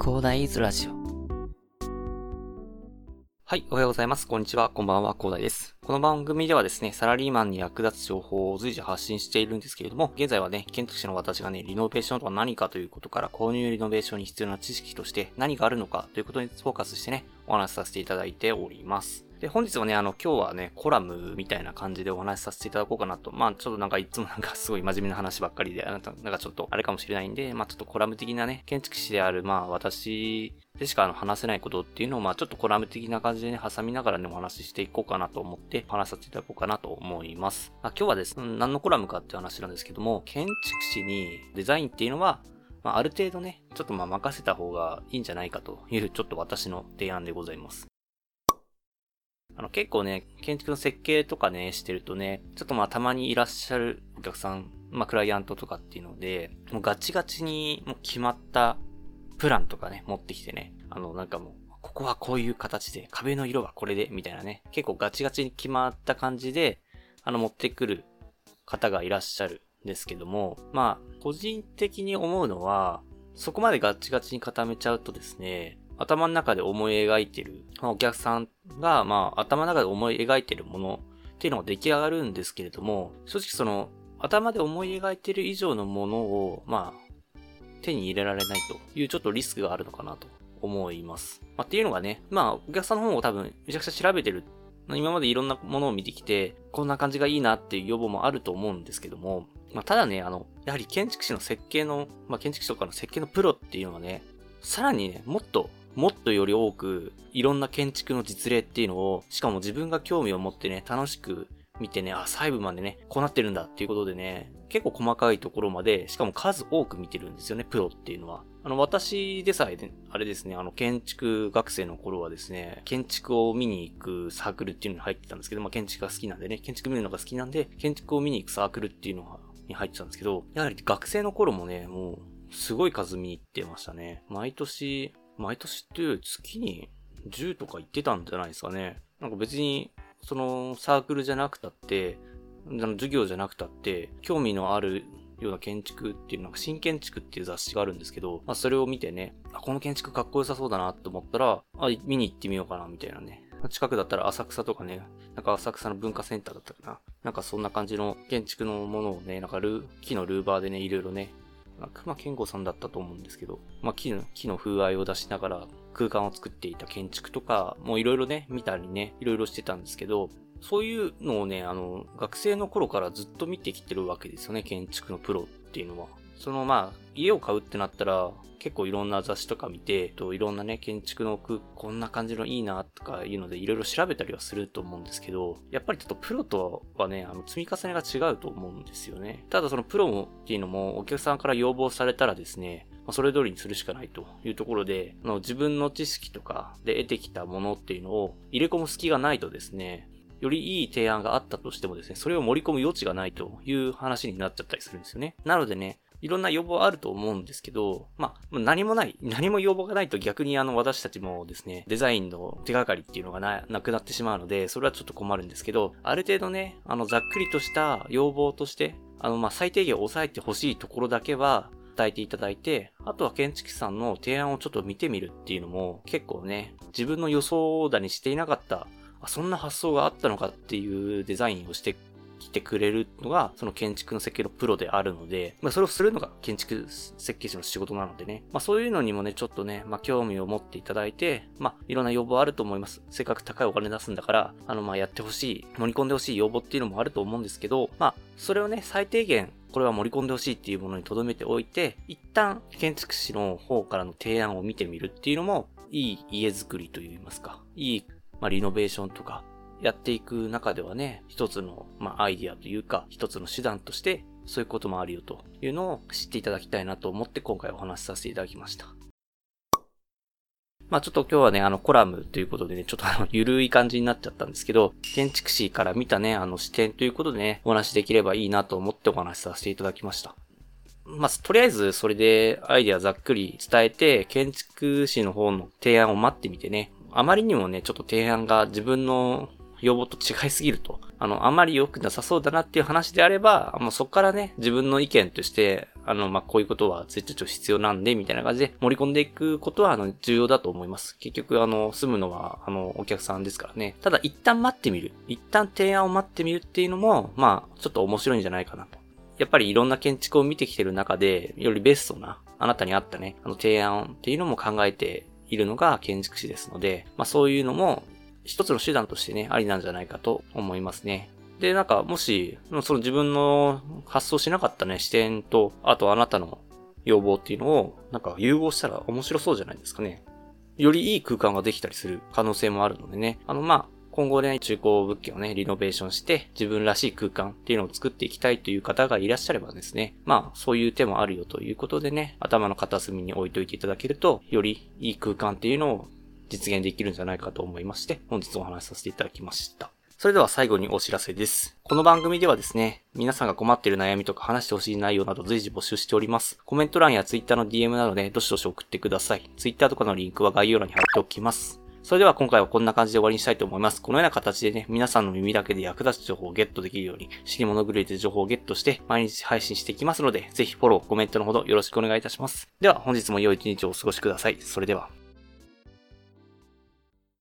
広大ズラジオ。はい、おはようございます。こんにちは。こんばんは、広大です。この番組ではですね、サラリーマンに役立つ情報を随時発信しているんですけれども、現在はね、建築士の私がね、リノベーションとは何かということから、購入リノベーションに必要な知識として何があるのかということにフォーカスしてね、お話しさせていただいております。で、本日はね、あの、今日はね、コラムみたいな感じでお話しさせていただこうかなと。まあ、ちょっとなんかいつもなんか すごい真面目な話ばっかりで、あなた、なんかちょっとあれかもしれないんで、まあちょっとコラム的なね、建築士である、まあ私でしかあの話せないことっていうのを、まあちょっとコラム的な感じでね、挟みながらね、お話ししていこうかなと思って話させていただこうかなと思います。まあ今日はですね、何のコラムかっていう話なんですけども、建築士にデザインっていうのは、まあ、ある程度ね、ちょっとまあ任せた方がいいんじゃないかという、ちょっと私の提案でございます。あの結構ね、建築の設計とかね、してるとね、ちょっとまあたまにいらっしゃるお客さん、まあクライアントとかっていうので、もうガチガチにもう決まったプランとかね、持ってきてね、あのなんかもう、ここはこういう形で、壁の色はこれで、みたいなね、結構ガチガチに決まった感じで、あの持ってくる方がいらっしゃるんですけども、まあ、個人的に思うのは、そこまでガチガチに固めちゃうとですね、頭の中で思い描いてる、まあ、お客さんが、まあ、頭の中で思い描いてるものっていうのが出来上がるんですけれども、正直その、頭で思い描いてる以上のものを、まあ、手に入れられないというちょっとリスクがあるのかなと思います。まあ、っていうのがね、まあ、お客さんの方も多分、めちゃくちゃ調べてる。今までいろんなものを見てきて、こんな感じがいいなっていう要望もあると思うんですけども、まあ、ただね、あの、やはり建築士の設計の、まあ、建築士とかの設計のプロっていうのはね、さらにね、もっともっとより多く、いろんな建築の実例っていうのを、しかも自分が興味を持ってね、楽しく見てね、あ、細部までね、こうなってるんだっていうことでね、結構細かいところまで、しかも数多く見てるんですよね、プロっていうのは。あの、私でさえ、ね、あれですね、あの、建築学生の頃はですね、建築を見に行くサークルっていうのに入ってたんですけど、まあ、建築が好きなんでね、建築見るのが好きなんで、建築を見に行くサークルっていうのに入ってたんですけど、やはり学生の頃もね、もう、すごい数見に行ってましたね。毎年、毎年っていう月に10とか行ってたんじゃないですかね。なんか別に、そのサークルじゃなくたって、授業じゃなくたって、興味のあるような建築っていうのが新建築っていう雑誌があるんですけど、まあそれを見てね、あ、この建築かっこよさそうだなと思ったら、あ、見に行ってみようかなみたいなね。近くだったら浅草とかね、なんか浅草の文化センターだったかな。なんかそんな感じの建築のものをね、なんかル木のルーバーでね、いろいろね、熊健吾さんだったと思うんですけど、まあ、木の、木の風合いを出しながら空間を作っていた建築とか、もういろいろね、見たりね、いろいろしてたんですけど、そういうのをね、あの、学生の頃からずっと見てきてるわけですよね、建築のプロっていうのは。そのまあ、家を買うってなったら、結構いろんな雑誌とか見て、といろんなね、建築の句、こんな感じのいいなとかいうのでいろいろ調べたりはすると思うんですけど、やっぱりちょっとプロとはね、あの、積み重ねが違うと思うんですよね。ただそのプロっていうのもお客さんから要望されたらですね、ま、それ通りにするしかないというところで、あの自分の知識とかで得てきたものっていうのを入れ込む隙がないとですね、よりいい提案があったとしてもですね、それを盛り込む余地がないという話になっちゃったりするんですよね。なのでね、いろんな要望あると思うんですけど、まあ、何もない、何も要望がないと逆にあの私たちもですね、デザインの手がかりっていうのがな、なくなってしまうので、それはちょっと困るんですけど、ある程度ね、あのざっくりとした要望として、あのま最低限抑えてほしいところだけは、伝えていただいて、あとは建築士さんの提案をちょっと見てみるっていうのも結構ね、自分の予想だにしていなかった、あそんな発想があったのかっていうデザインをして来てくれるのが、その建築の設計のプロであるので、まあ、それをするのが建築設計士の仕事なのでね、まあ、そういうのにもね、ちょっとね、まあ、興味を持っていただいて、まあ、いろんな要望あると思います。せっかく高いお金出すんだから、あの、まあ、やってほしい、盛り込んでほしい要望っていうのもあると思うんですけど、まあ、それをね、最低限、これは盛り込んでほしいっていうものに留めておいて、一旦建築士の方からの提案を見てみるっていうのも、いい家づくりといいますか、いい、まあ、リノベーションとか、やっていく中ではね、一つの、まあ、アイディアというか、一つの手段として、そういうこともあるよというのを知っていただきたいなと思って今回お話しさせていただきました。まあちょっと今日はね、あのコラムということでね、ちょっとあの、ゆるい感じになっちゃったんですけど、建築士から見たね、あの視点ということでね、お話しできればいいなと思ってお話しさせていただきました。まあ、とりあえずそれでアイディアざっくり伝えて、建築士の方の提案を待ってみてね、あまりにもね、ちょっと提案が自分の要望と違いすぎると。あの、あまり良くなさそうだなっていう話であれば、もうそこからね、自分の意見として、あの、まあ、こういうことは絶対必要なんで、みたいな感じで盛り込んでいくことは、あの、重要だと思います。結局、あの、住むのは、あの、お客さんですからね。ただ、一旦待ってみる。一旦提案を待ってみるっていうのも、まあ、ちょっと面白いんじゃないかなと。やっぱりいろんな建築を見てきてる中で、よりベストな、あなたに合ったね、あの提案っていうのも考えているのが建築士ですので、まあそういうのも一つの手段としてね、ありなんじゃないかと思いますね。で、なんか、もし、その自分の発想しなかったね、視点と、あとあなたの要望っていうのを、なんか融合したら面白そうじゃないですかね。よりいい空間ができたりする可能性もあるのでね。あの、まあ、今後ね、中古物件をね、リノベーションして、自分らしい空間っていうのを作っていきたいという方がいらっしゃればですね、まあ、そういう手もあるよということでね、頭の片隅に置いといていただけると、よりいい空間っていうのを実現できるんじゃないかと思いまして、本日お話しさせていただきました。それでは最後にお知らせです。この番組ではですね、皆さんが困っている悩みとか話してほしい内容など随時募集しております。コメント欄や Twitter の DM などでどしどし送ってください。Twitter とかのリンクは概要欄に貼っておきます。それでは今回はこんな感じで終わりにしたいと思います。このような形でね、皆さんの耳だけで役立つ情報をゲットできるように、知り物狂いで情報をゲットして、毎日配信していきますので、ぜひフォロー、コメントのほどよろしくお願いいたします。では、本日も良い一日をお過ごしください。それでは。